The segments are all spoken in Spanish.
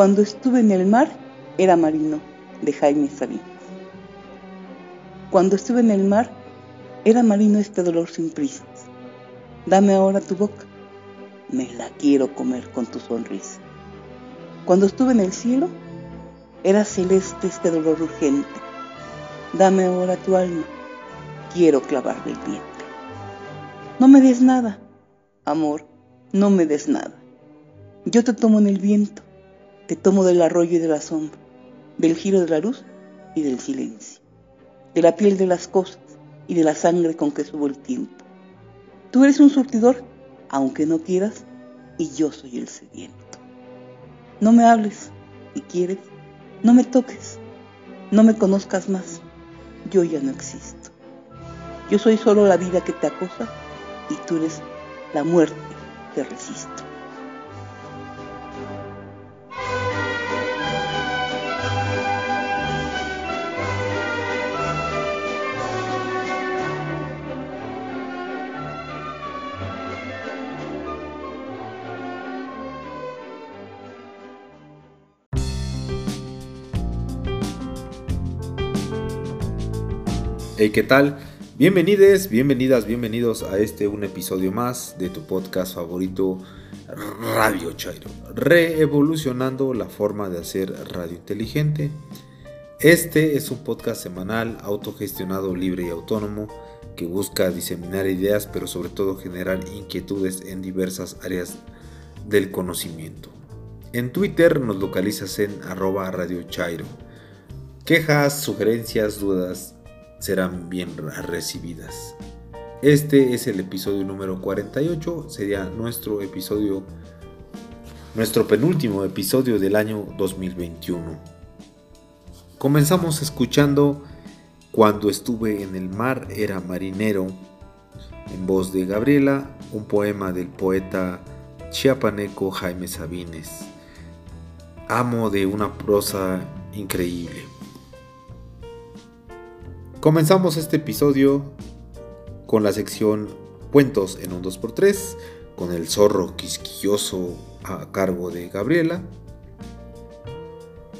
Cuando estuve en el mar, era marino, de Jaime Sabines. Cuando estuve en el mar, era marino este dolor sin prisas. Dame ahora tu boca, me la quiero comer con tu sonrisa. Cuando estuve en el cielo, era celeste este dolor urgente. Dame ahora tu alma, quiero clavarle el vientre. No me des nada, amor, no me des nada. Yo te tomo en el viento, te tomo del arroyo y de la sombra, del giro de la luz y del silencio, de la piel de las cosas y de la sangre con que subo el tiempo. Tú eres un surtidor, aunque no quieras, y yo soy el sediento. No me hables, si quieres, no me toques, no me conozcas más, yo ya no existo. Yo soy solo la vida que te acosa y tú eres la muerte que resisto. Hey, ¿qué tal? Bienvenides, bienvenidas, bienvenidos a este un episodio más de tu podcast favorito Radio Chairo, reevolucionando la forma de hacer radio inteligente. Este es un podcast semanal, autogestionado, libre y autónomo, que busca diseminar ideas, pero sobre todo generar inquietudes en diversas áreas del conocimiento. En Twitter nos localizas en arroba Radio Chairo. Quejas, sugerencias, dudas, serán bien recibidas. Este es el episodio número 48, sería nuestro episodio, nuestro penúltimo episodio del año 2021. Comenzamos escuchando Cuando estuve en el mar era marinero, en voz de Gabriela, un poema del poeta chiapaneco Jaime Sabines, amo de una prosa increíble. Comenzamos este episodio con la sección Cuentos en un 2x3, con el zorro quisquilloso a cargo de Gabriela.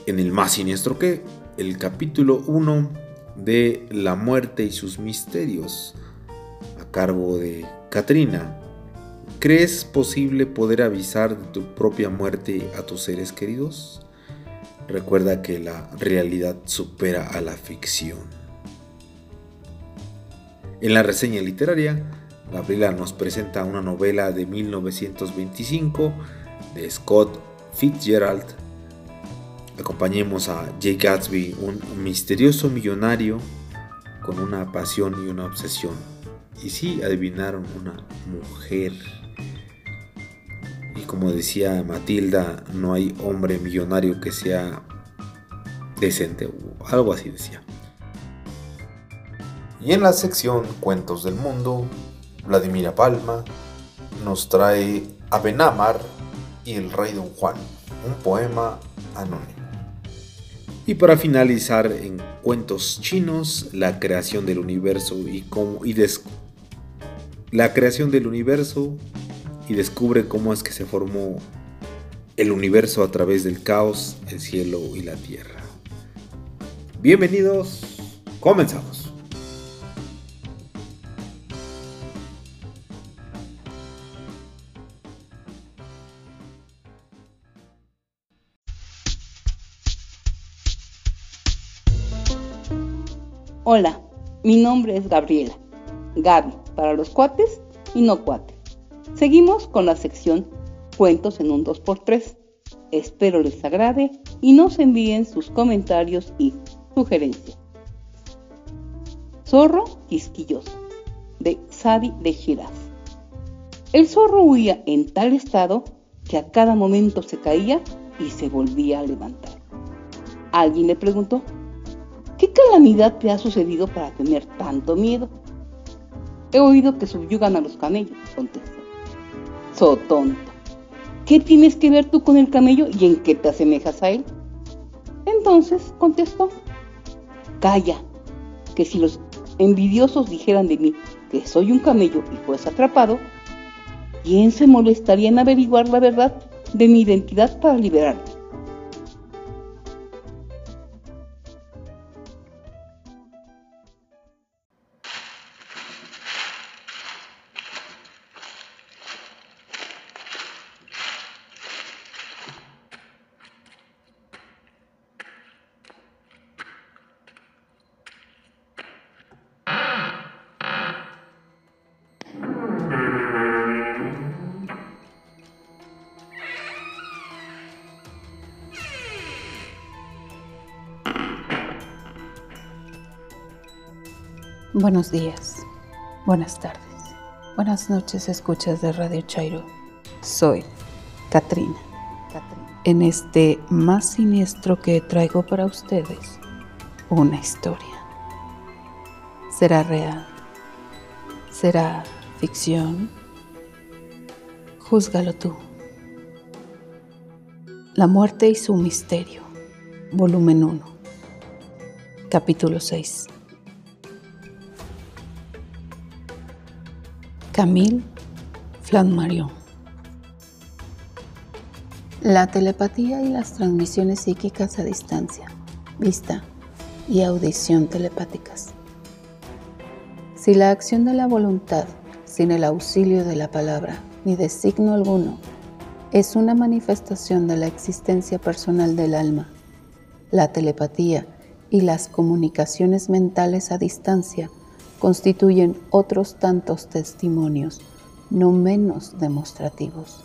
En el más siniestro que, el capítulo 1 de La muerte y sus misterios, a cargo de Katrina. ¿Crees posible poder avisar de tu propia muerte a tus seres queridos? Recuerda que la realidad supera a la ficción. En la reseña literaria, Gabriela nos presenta una novela de 1925 de Scott Fitzgerald. Acompañemos a Jay Gatsby, un misterioso millonario con una pasión y una obsesión. Y sí, adivinaron una mujer. Y como decía Matilda, no hay hombre millonario que sea decente o algo así decía. Y en la sección Cuentos del Mundo, Vladimira Palma nos trae a Benamar y el Rey Don Juan, un poema anónimo. Y para finalizar en Cuentos Chinos, la creación del universo y cómo y la creación del universo y descubre cómo es que se formó el universo a través del caos, el cielo y la tierra. Bienvenidos, comenzamos. Hola, mi nombre es Gabriela. Gaby, para los cuates y no cuates. Seguimos con la sección Cuentos en un 2x3. Espero les agrade y nos envíen sus comentarios y sugerencias. Zorro quisquilloso, de Sadi de Giraz. El zorro huía en tal estado que a cada momento se caía y se volvía a levantar. Alguien le preguntó, ¿Qué calamidad te ha sucedido para tener tanto miedo? He oído que subyugan a los camellos, contestó. So tonto. ¿Qué tienes que ver tú con el camello y en qué te asemejas a él? Entonces contestó. Calla, que si los envidiosos dijeran de mí que soy un camello y fuese atrapado, ¿quién se molestaría en averiguar la verdad de mi identidad para liberarme? Buenos días, buenas tardes, buenas noches, escuchas de Radio Chairo. Soy Katrina. En este más siniestro que traigo para ustedes, una historia. ¿Será real? ¿Será ficción? Júzgalo tú. La muerte y su misterio, volumen 1, capítulo 6. Camille Flammarion. La telepatía y las transmisiones psíquicas a distancia, vista y audición telepáticas. Si la acción de la voluntad, sin el auxilio de la palabra ni de signo alguno, es una manifestación de la existencia personal del alma, la telepatía y las comunicaciones mentales a distancia constituyen otros tantos testimonios, no menos demostrativos.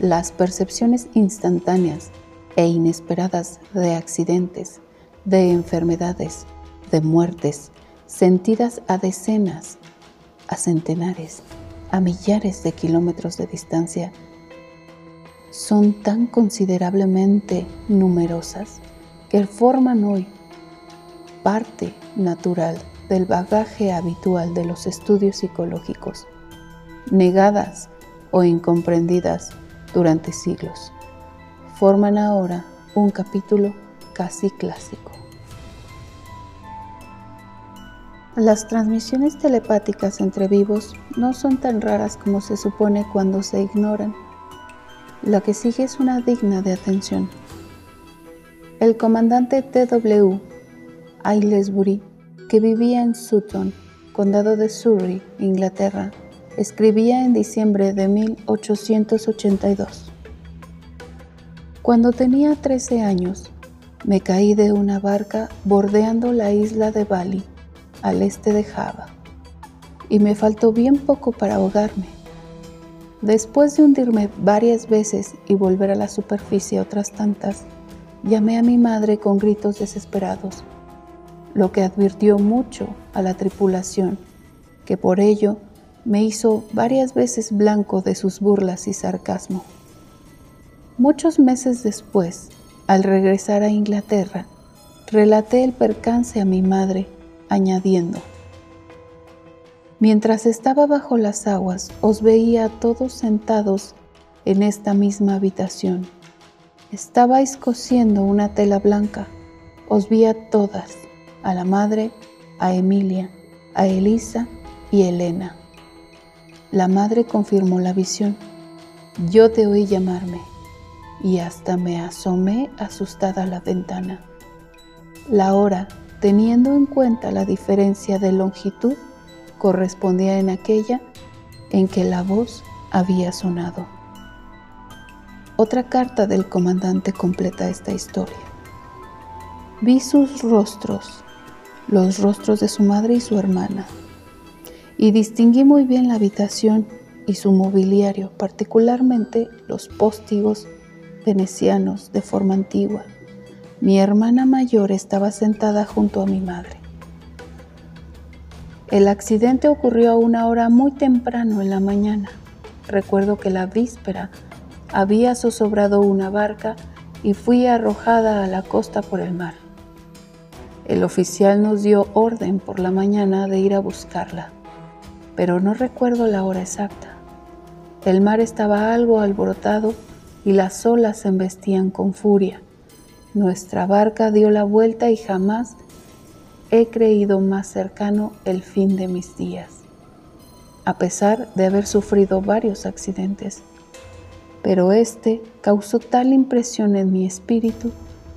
Las percepciones instantáneas e inesperadas de accidentes, de enfermedades, de muertes, sentidas a decenas, a centenares, a millares de kilómetros de distancia, son tan considerablemente numerosas que forman hoy parte natural del bagaje habitual de los estudios psicológicos, negadas o incomprendidas durante siglos, forman ahora un capítulo casi clásico. Las transmisiones telepáticas entre vivos no son tan raras como se supone cuando se ignoran. La que sigue es una digna de atención. El comandante T.W. Aylesbury que vivía en Sutton, condado de Surrey, Inglaterra, escribía en diciembre de 1882. Cuando tenía 13 años, me caí de una barca bordeando la isla de Bali, al este de Java, y me faltó bien poco para ahogarme. Después de hundirme varias veces y volver a la superficie otras tantas, llamé a mi madre con gritos desesperados lo que advirtió mucho a la tripulación, que por ello me hizo varias veces blanco de sus burlas y sarcasmo. Muchos meses después, al regresar a Inglaterra, relaté el percance a mi madre, añadiendo, Mientras estaba bajo las aguas, os veía a todos sentados en esta misma habitación. Estabais cosiendo una tela blanca, os vi a todas a la madre, a Emilia, a Elisa y Elena. La madre confirmó la visión. Yo te oí llamarme y hasta me asomé asustada a la ventana. La hora, teniendo en cuenta la diferencia de longitud, correspondía en aquella en que la voz había sonado. Otra carta del comandante completa esta historia. Vi sus rostros los rostros de su madre y su hermana, y distinguí muy bien la habitación y su mobiliario, particularmente los póstigos venecianos de forma antigua. Mi hermana mayor estaba sentada junto a mi madre. El accidente ocurrió a una hora muy temprano en la mañana. Recuerdo que la víspera había zozobrado una barca y fui arrojada a la costa por el mar. El oficial nos dio orden por la mañana de ir a buscarla, pero no recuerdo la hora exacta. El mar estaba algo alborotado y las olas se embestían con furia. Nuestra barca dio la vuelta y jamás he creído más cercano el fin de mis días, a pesar de haber sufrido varios accidentes. Pero este causó tal impresión en mi espíritu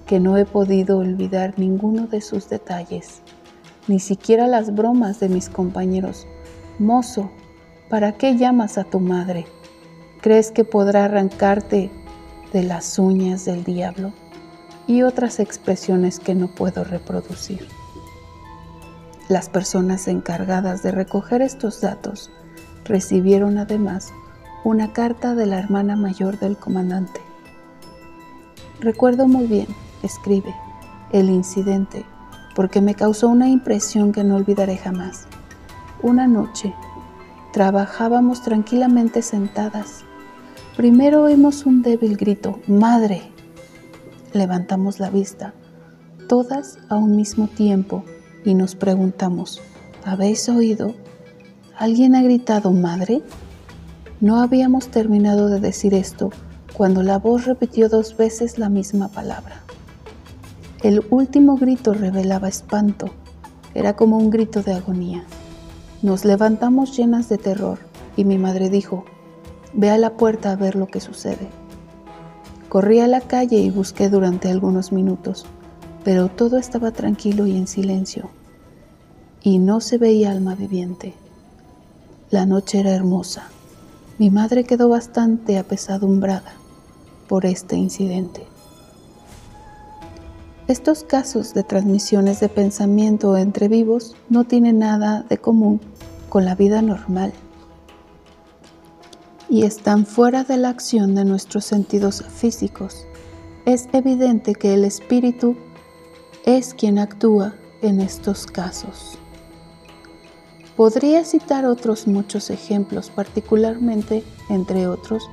que no he podido olvidar ninguno de sus detalles, ni siquiera las bromas de mis compañeros. Mozo, ¿para qué llamas a tu madre? ¿Crees que podrá arrancarte de las uñas del diablo? Y otras expresiones que no puedo reproducir. Las personas encargadas de recoger estos datos recibieron además una carta de la hermana mayor del comandante. Recuerdo muy bien escribe, el incidente porque me causó una impresión que no olvidaré jamás. Una noche, trabajábamos tranquilamente sentadas. Primero oímos un débil grito, ¡Madre! Levantamos la vista, todas a un mismo tiempo, y nos preguntamos, ¿habéis oído? ¿Alguien ha gritado madre? No habíamos terminado de decir esto cuando la voz repitió dos veces la misma palabra. El último grito revelaba espanto, era como un grito de agonía. Nos levantamos llenas de terror y mi madre dijo, ve a la puerta a ver lo que sucede. Corrí a la calle y busqué durante algunos minutos, pero todo estaba tranquilo y en silencio, y no se veía alma viviente. La noche era hermosa. Mi madre quedó bastante apesadumbrada por este incidente. Estos casos de transmisiones de pensamiento entre vivos no tienen nada de común con la vida normal y están fuera de la acción de nuestros sentidos físicos. Es evidente que el espíritu es quien actúa en estos casos. Podría citar otros muchos ejemplos, particularmente, entre otros,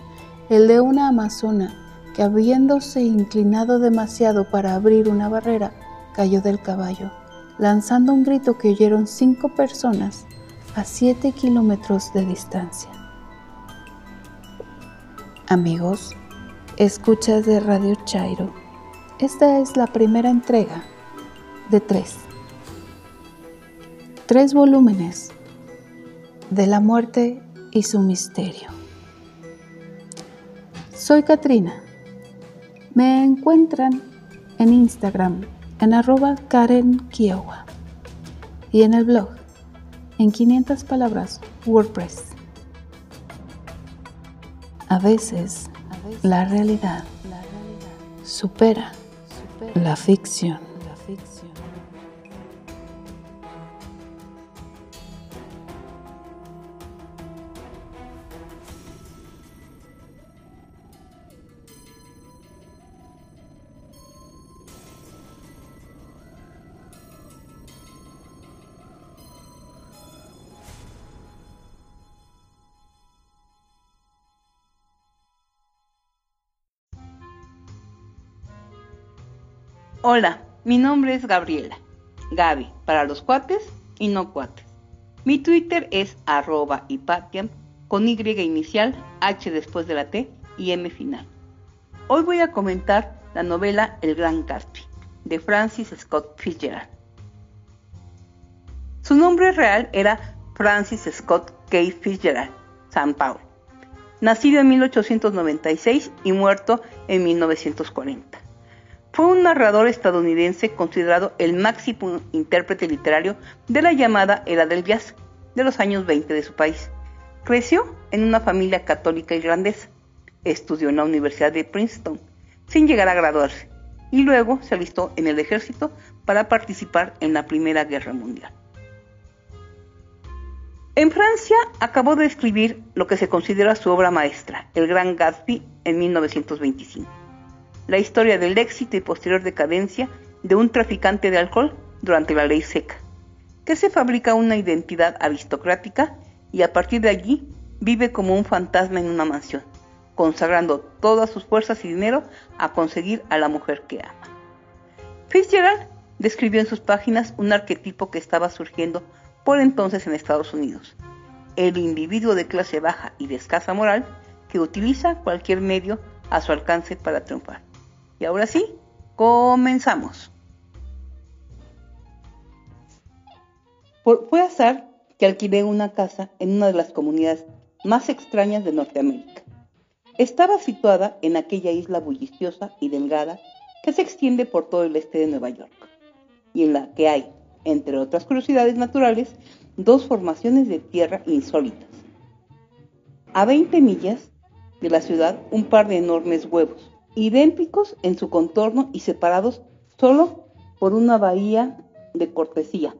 el de una amazona que habiéndose inclinado demasiado para abrir una barrera, cayó del caballo, lanzando un grito que oyeron cinco personas a siete kilómetros de distancia. Amigos, escuchas de Radio Chairo. Esta es la primera entrega de tres. Tres volúmenes de la muerte y su misterio. Soy Katrina. Me encuentran en Instagram en arroba Karen Kiowa y en el blog en 500 palabras WordPress. A veces, la realidad supera la ficción. Hola, mi nombre es Gabriela. Gaby, para los cuates y no cuates. Mi Twitter es arroba hipatiam con Y inicial, H después de la T y M final. Hoy voy a comentar la novela El Gran Gatsby de Francis Scott Fitzgerald. Su nombre real era Francis Scott K. Fitzgerald, San Paulo, nacido en 1896 y muerto en 1940. Fue un narrador estadounidense considerado el máximo intérprete literario de la llamada Era del Jazz de los años 20 de su país. Creció en una familia católica irlandesa. Estudió en la Universidad de Princeton sin llegar a graduarse y luego se alistó en el ejército para participar en la Primera Guerra Mundial. En Francia acabó de escribir lo que se considera su obra maestra, El Gran Gatsby, en 1925 la historia del éxito y posterior decadencia de un traficante de alcohol durante la ley seca, que se fabrica una identidad aristocrática y a partir de allí vive como un fantasma en una mansión, consagrando todas sus fuerzas y dinero a conseguir a la mujer que ama. Fitzgerald describió en sus páginas un arquetipo que estaba surgiendo por entonces en Estados Unidos, el individuo de clase baja y de escasa moral que utiliza cualquier medio a su alcance para triunfar. Y ahora sí, comenzamos. fue azar que alquilé una casa en una de las comunidades más extrañas de Norteamérica. Estaba situada en aquella isla bulliciosa y delgada que se extiende por todo el este de Nueva York, y en la que hay, entre otras curiosidades naturales, dos formaciones de tierra insólitas. A 20 millas de la ciudad, un par de enormes huevos, idénticos en su contorno y separados solo por una bahía de cortesía.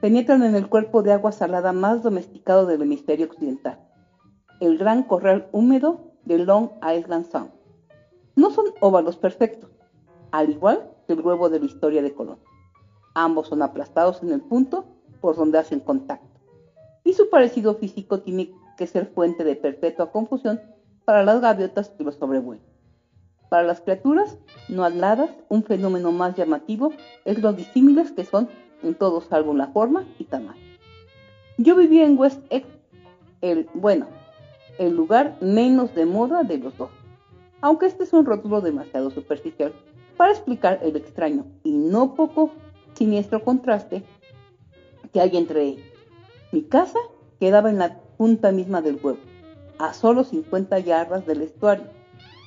Penetran en el cuerpo de agua salada más domesticado del hemisferio occidental, el gran corral húmedo de Long Island Sound. No son óvalos perfectos, al igual que el huevo de la historia de Colón. Ambos son aplastados en el punto por donde hacen contacto. Y su parecido físico tiene que ser fuente de perpetua confusión para las gaviotas que los sobrevuelan. Para las criaturas no aladas, un fenómeno más llamativo es lo disímiles que son en todo salvo la forma y tamaño. Yo vivía en West Egg, el, bueno, el lugar menos de moda de los dos, aunque este es un rótulo demasiado superficial para explicar el extraño y no poco siniestro contraste que hay entre ellos. Mi casa quedaba en la punta misma del huevo, a solo 50 yardas del estuario,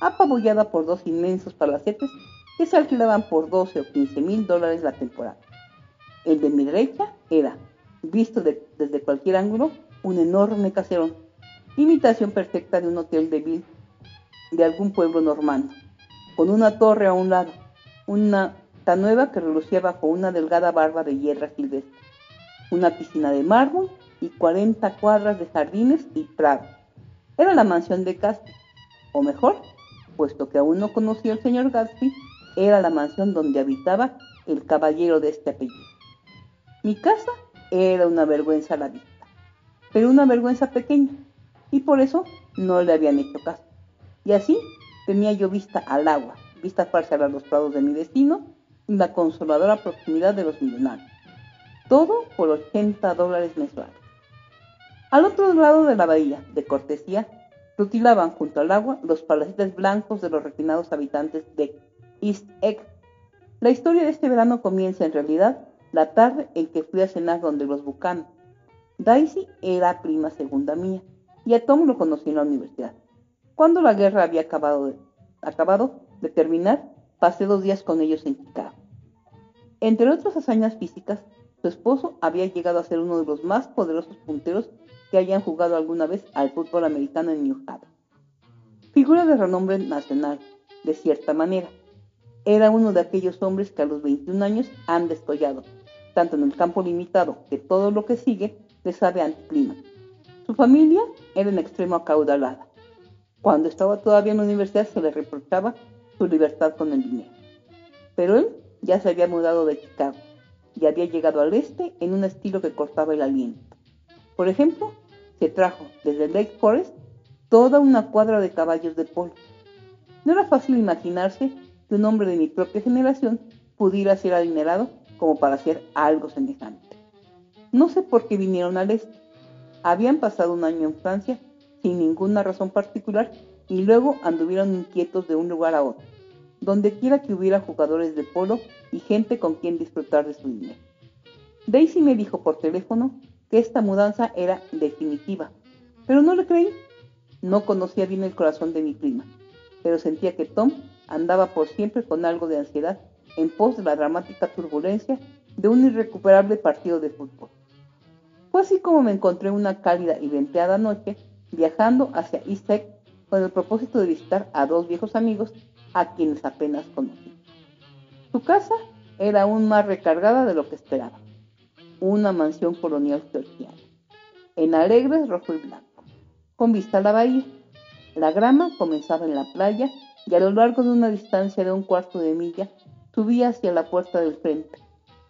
apabullada por dos inmensos palacetes que se alquilaban por 12 o 15 mil dólares la temporada. El de mi derecha era, visto desde cualquier ángulo, un enorme caserón, imitación perfecta de un hotel de ville de algún pueblo normando, con una torre a un lado, una tan nueva que relucía bajo una delgada barba de hierra silvestre, una piscina de mármol y 40 cuadras de jardines y prado. Era la mansión de Gatsby, o mejor, puesto que aún no conocía al señor Gatsby, era la mansión donde habitaba el caballero de este apellido. Mi casa era una vergüenza a la vista, pero una vergüenza pequeña, y por eso no le habían hecho caso. Y así tenía yo vista al agua, vista parcial a los prados de mi destino y la consoladora proximidad de los millonarios. Todo por 80 dólares mensuales. Al otro lado de la bahía, de cortesía, rutilaban junto al agua los palacetes blancos de los refinados habitantes de East Egg. La historia de este verano comienza en realidad la tarde en que fui a cenar donde los Buchanan. Daisy era prima segunda mía y a Tom lo conocí en la universidad. Cuando la guerra había acabado de, acabado de terminar, pasé dos días con ellos en Chicago. Entre otras hazañas físicas, su esposo había llegado a ser uno de los más poderosos punteros que hayan jugado alguna vez al fútbol americano en New Haven. Figura de renombre nacional, de cierta manera. Era uno de aquellos hombres que a los 21 años han descollado, tanto en el campo limitado que todo lo que sigue le sabe anticlima. Su familia era en extremo acaudalada. Cuando estaba todavía en la universidad se le reprochaba su libertad con el dinero. Pero él ya se había mudado de Chicago y había llegado al este en un estilo que cortaba el aliento. Por ejemplo, se trajo desde Lake Forest toda una cuadra de caballos de polo. No era fácil imaginarse que un hombre de mi propia generación pudiera ser adinerado como para hacer algo semejante. No sé por qué vinieron al este. Habían pasado un año en Francia sin ninguna razón particular y luego anduvieron inquietos de un lugar a otro, donde quiera que hubiera jugadores de polo y gente con quien disfrutar de su dinero. Daisy me dijo por teléfono que esta mudanza era definitiva, pero no le creí. No conocía bien el corazón de mi prima, pero sentía que Tom andaba por siempre con algo de ansiedad en pos de la dramática turbulencia de un irrecuperable partido de fútbol. Fue así como me encontré una cálida y venteada noche viajando hacia East con el propósito de visitar a dos viejos amigos a quienes apenas conocí. Su casa era aún más recargada de lo que esperaba. Una mansión colonial georgiana, en alegres rojo y blanco, con vista a la bahía. La grama comenzaba en la playa y a lo largo de una distancia de un cuarto de milla subía hacia la puerta del frente,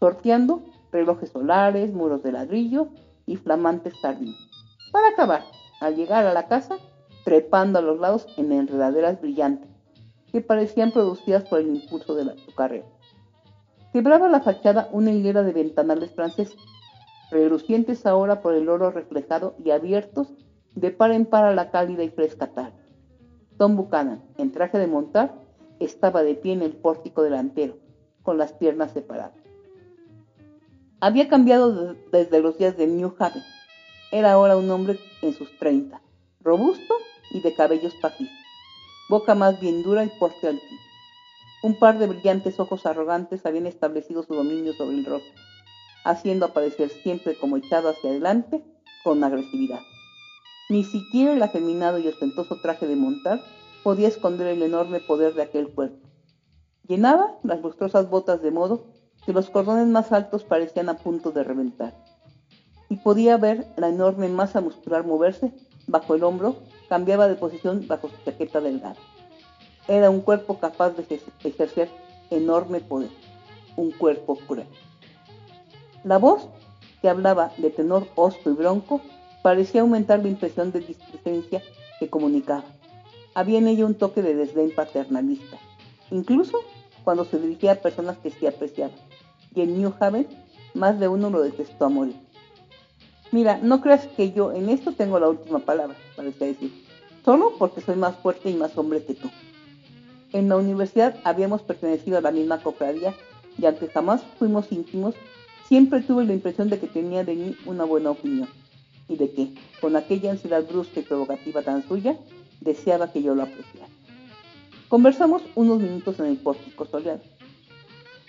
sorteando relojes solares, muros de ladrillo y flamantes jardines. Para acabar, al llegar a la casa, trepando a los lados en enredaderas brillantes, que parecían producidas por el impulso de su carrera. Quebraba la fachada una hilera de ventanales franceses, relucientes ahora por el oro reflejado y abiertos de par en par a la cálida y fresca tarde. Tom Buchanan, en traje de montar, estaba de pie en el pórtico delantero, con las piernas separadas. Había cambiado desde los días de New Haven. Era ahora un hombre en sus treinta, robusto y de cabellos pajizos, boca más bien dura y porte altivo. Un par de brillantes ojos arrogantes habían establecido su dominio sobre el rostro, haciendo aparecer siempre como echado hacia adelante con agresividad. Ni siquiera el afeminado y ostentoso traje de montar podía esconder el enorme poder de aquel cuerpo. Llenaba las lustrosas botas de modo que los cordones más altos parecían a punto de reventar. Y podía ver la enorme masa muscular moverse bajo el hombro, cambiaba de posición bajo su chaqueta delgada. Era un cuerpo capaz de ejercer enorme poder, un cuerpo cruel. La voz, que hablaba de tenor hosco y bronco, parecía aumentar la impresión de displicencia que comunicaba. Había en ella un toque de desdén paternalista, incluso cuando se dirigía a personas que sí apreciaba. Y en New Haven, más de uno lo detestó a morir. Mira, no creas que yo en esto tengo la última palabra, parecía decir, solo porque soy más fuerte y más hombre que tú. En la universidad habíamos pertenecido a la misma cofradía y aunque jamás fuimos íntimos, siempre tuve la impresión de que tenía de mí una buena opinión y de que, con aquella ansiedad brusca y provocativa tan suya, deseaba que yo lo apreciara. Conversamos unos minutos en el pórtico soleado.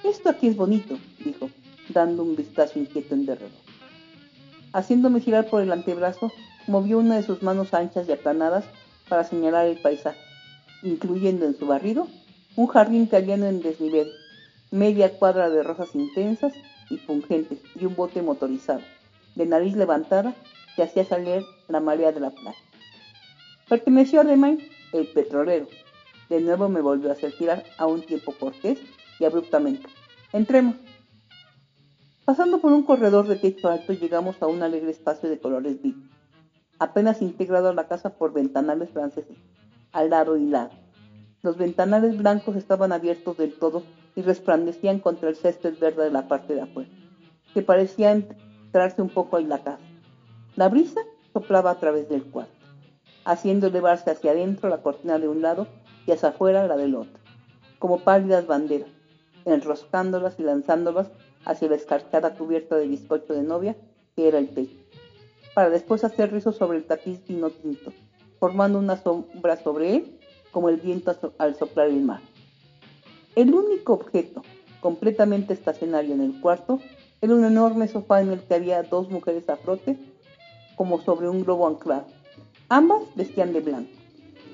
Esto aquí es bonito, dijo, dando un vistazo inquieto en derredor. Haciéndome girar por el antebrazo, movió una de sus manos anchas y aplanadas para señalar el paisaje, incluyendo en su barrido un jardín cayendo en desnivel, media cuadra de rosas intensas y pungentes y un bote motorizado, de nariz levantada, que hacía salir la marea de la playa. Perteneció a Demain, el petrolero. De nuevo me volvió a hacer girar a un tiempo cortés y abruptamente. Entremos. Pasando por un corredor de techo alto llegamos a un alegre espacio de colores vivos, apenas integrado a la casa por ventanales franceses, al lado y lado. Los ventanales blancos estaban abiertos del todo y resplandecían contra el césped verde de la parte de afuera, que parecía entrarse un poco en la casa. La brisa soplaba a través del cuarto, haciendo elevarse hacia adentro la cortina de un lado y hacia afuera la del otro, como pálidas banderas, enroscándolas y lanzándolas hacia la escarchada cubierta de bizcocho de novia que era el techo, para después hacer rizos sobre el tapiz vino tinto, formando una sombra sobre él como el viento al soplar el mar. El único objeto completamente estacionario en el cuarto era un enorme sofá en el que había dos mujeres a frote como sobre un globo anclado. Ambas vestían de blanco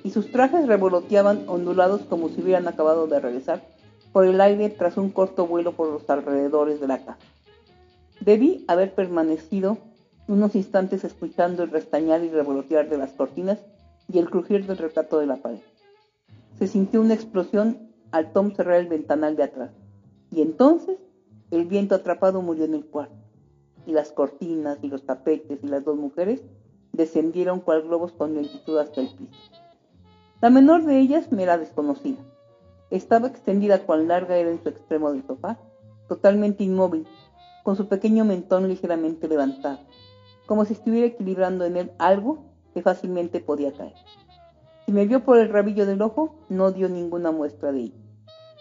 y sus trajes revoloteaban ondulados como si hubieran acabado de regresar por el aire tras un corto vuelo por los alrededores de la casa. Debí haber permanecido unos instantes escuchando el restañar y revolotear de las cortinas y el crujir del retrato de la pared. Se sintió una explosión al Tom cerrar el ventanal de atrás, y entonces el viento atrapado murió en el cuarto, y las cortinas y los tapetes y las dos mujeres descendieron cual globos con lentitud hasta el piso. La menor de ellas me era desconocida estaba extendida cuán larga era en su extremo del sofá, totalmente inmóvil, con su pequeño mentón ligeramente levantado, como si estuviera equilibrando en él algo que fácilmente podía caer. Si me vio por el rabillo del ojo, no dio ninguna muestra de ello.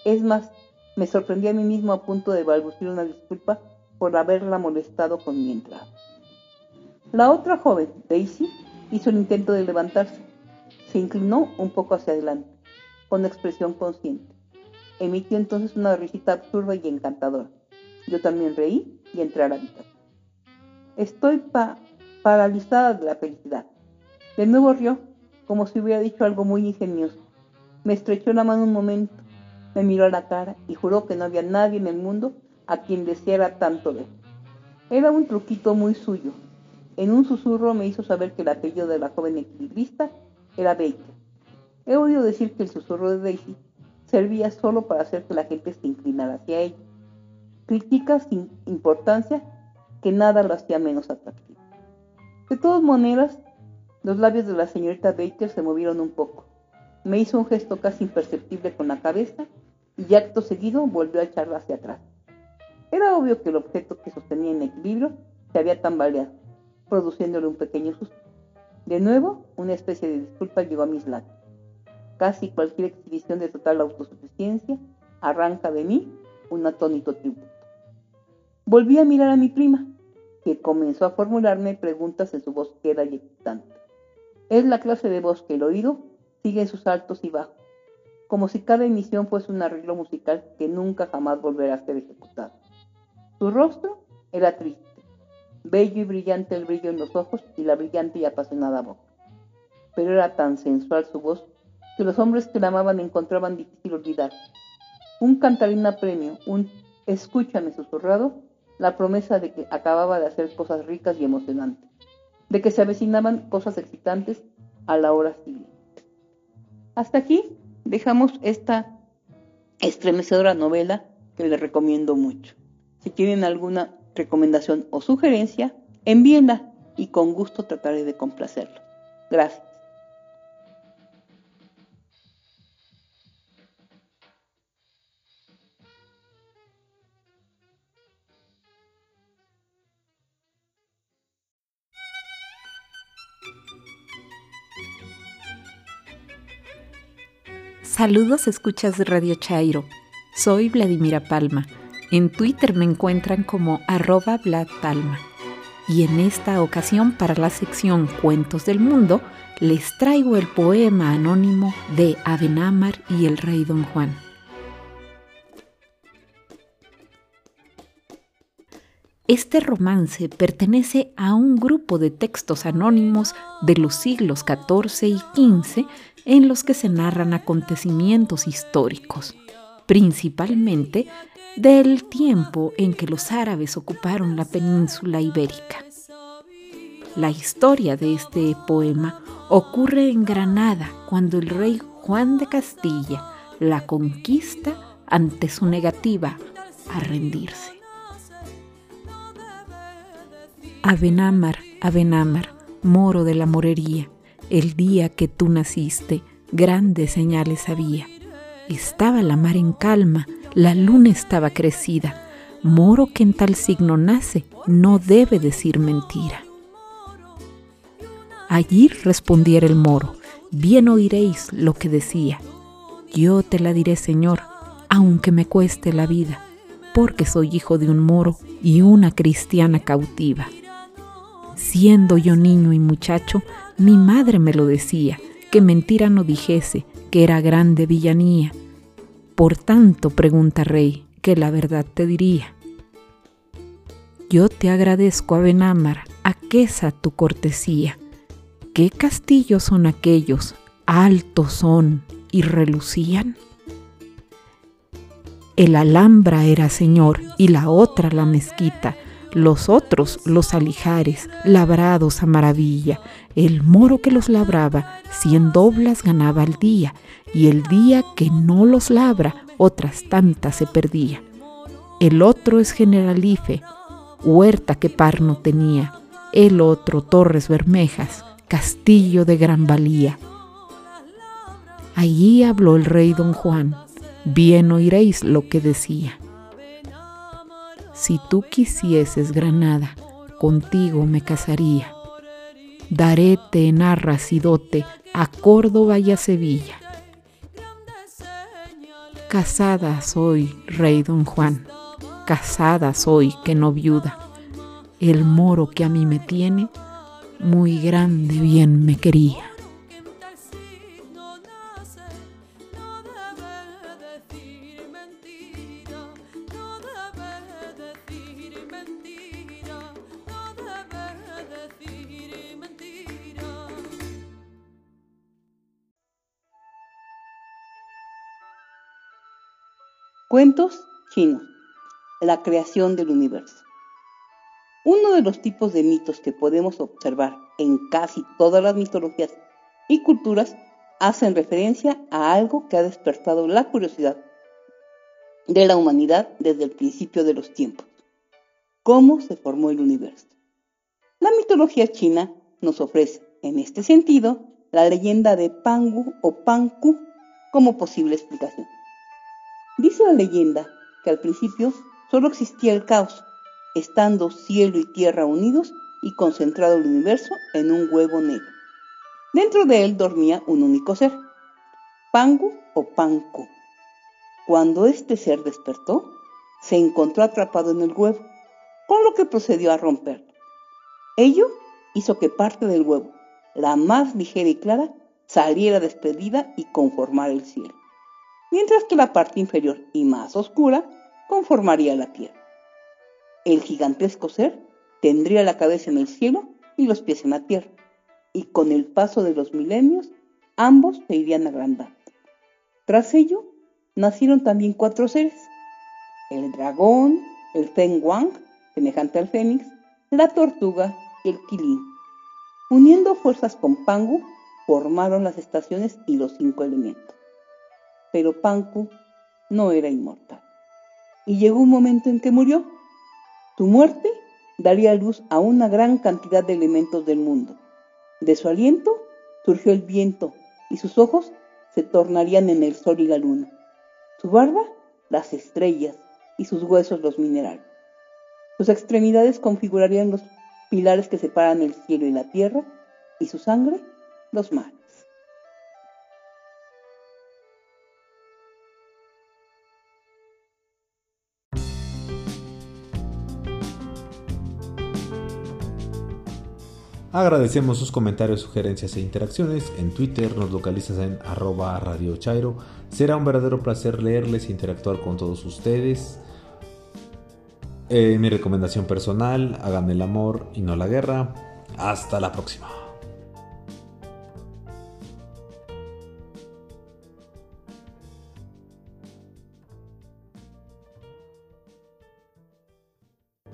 Es más, me sorprendí a mí mismo a punto de balbucear una disculpa por haberla molestado con mi entrada. La otra joven, Daisy, hizo el intento de levantarse. Se inclinó un poco hacia adelante con expresión consciente. Emitió entonces una risita absurda y encantadora. Yo también reí y entré a la habitación. Estoy paralizada de la felicidad. De nuevo rió, como si hubiera dicho algo muy ingenioso. Me estrechó la mano un momento, me miró a la cara y juró que no había nadie en el mundo a quien deseara tanto ver. Era un truquito muy suyo. En un susurro me hizo saber que el apellido de la joven equilibrista era Baker He oído decir que el susurro de Daisy servía solo para hacer que la gente se inclinara hacia ella. Crítica sin importancia que nada lo hacía menos atractivo. De todas maneras, los labios de la señorita Baker se movieron un poco. Me hizo un gesto casi imperceptible con la cabeza y acto seguido volvió a echarla hacia atrás. Era obvio que el objeto que sostenía en equilibrio se había tambaleado, produciéndole un pequeño susto. De nuevo, una especie de disculpa llegó a mis labios. Casi cualquier exhibición de total autosuficiencia arranca de mí un atónito tributo. Volví a mirar a mi prima, que comenzó a formularme preguntas en su voz queda y excitante. Es la clase de voz que el oído sigue sus altos y bajos, como si cada emisión fuese un arreglo musical que nunca jamás volverá a ser ejecutado. Su rostro era triste, bello y brillante el brillo en los ojos y la brillante y apasionada boca. Pero era tan sensual su voz que los hombres que la amaban encontraban difícil olvidar. Un cantarín premio, un escúchame susurrado, la promesa de que acababa de hacer cosas ricas y emocionantes, de que se avecinaban cosas excitantes a la hora siguiente. Hasta aquí dejamos esta estremecedora novela que les recomiendo mucho. Si tienen alguna recomendación o sugerencia, envíenla y con gusto trataré de complacerlo. Gracias. Saludos, escuchas Radio Chairo. Soy Vladimira Palma. En Twitter me encuentran como arroba Vlad Palma. Y en esta ocasión, para la sección Cuentos del Mundo, les traigo el poema anónimo de Abenamar y el rey Don Juan. Este romance pertenece a un grupo de textos anónimos de los siglos XIV y XV en los que se narran acontecimientos históricos, principalmente del tiempo en que los árabes ocuparon la península ibérica. La historia de este poema ocurre en Granada cuando el rey Juan de Castilla la conquista ante su negativa a rendirse. Abenamar, Abenamar, moro de la morería, el día que tú naciste, grandes señales había. Estaba la mar en calma, la luna estaba crecida. Moro que en tal signo nace, no debe decir mentira. Allí respondiera el moro, bien oiréis lo que decía. Yo te la diré, Señor, aunque me cueste la vida, porque soy hijo de un moro y una cristiana cautiva. Siendo yo niño y muchacho, mi madre me lo decía, que mentira no dijese, que era grande villanía. Por tanto, pregunta rey, que la verdad te diría. Yo te agradezco, Abenámar, aquesa tu cortesía. ¿Qué castillos son aquellos? Altos son y relucían. El Alhambra era señor y la otra la mezquita los otros los alijares, labrados a maravilla. El moro que los labraba, cien doblas ganaba al día, y el día que no los labra, otras tantas se perdía. El otro es generalife, huerta que par no tenía, el otro torres bermejas, castillo de gran valía. Allí habló el rey don Juan, bien oiréis lo que decía. Si tú quisieses Granada, contigo me casaría. Daréte en arras y dote a Córdoba y a Sevilla. Casada soy, rey don Juan, casada soy que no viuda. El moro que a mí me tiene, muy grande bien me quería. La creación del universo. Uno de los tipos de mitos que podemos observar en casi todas las mitologías y culturas hacen referencia a algo que ha despertado la curiosidad de la humanidad desde el principio de los tiempos. ¿Cómo se formó el universo? La mitología china nos ofrece, en este sentido, la leyenda de Pangu o Panku como posible explicación. Dice la leyenda al principio solo existía el caos, estando cielo y tierra unidos y concentrado el universo en un huevo negro. Dentro de él dormía un único ser, Pangu o Panku. Cuando este ser despertó, se encontró atrapado en el huevo, con lo que procedió a romperlo. Ello hizo que parte del huevo, la más ligera y clara, saliera despedida y conformara el cielo mientras que la parte inferior y más oscura conformaría la tierra. El gigantesco ser tendría la cabeza en el cielo y los pies en la tierra, y con el paso de los milenios ambos se irían agrandando. Tras ello, nacieron también cuatro seres, el dragón, el Feng Wang, semejante al fénix, la tortuga y el quilín. Uniendo fuerzas con Pangu, formaron las estaciones y los cinco elementos pero Panku no era inmortal. Y llegó un momento en que murió. Su muerte daría luz a una gran cantidad de elementos del mundo. De su aliento surgió el viento y sus ojos se tornarían en el sol y la luna. Su barba, las estrellas y sus huesos los minerales. Sus extremidades configurarían los pilares que separan el cielo y la tierra y su sangre los mares. Agradecemos sus comentarios, sugerencias e interacciones. En Twitter nos localizas en arroba Radio. Será un verdadero placer leerles e interactuar con todos ustedes. Eh, mi recomendación personal, hagan el amor y no la guerra. Hasta la próxima.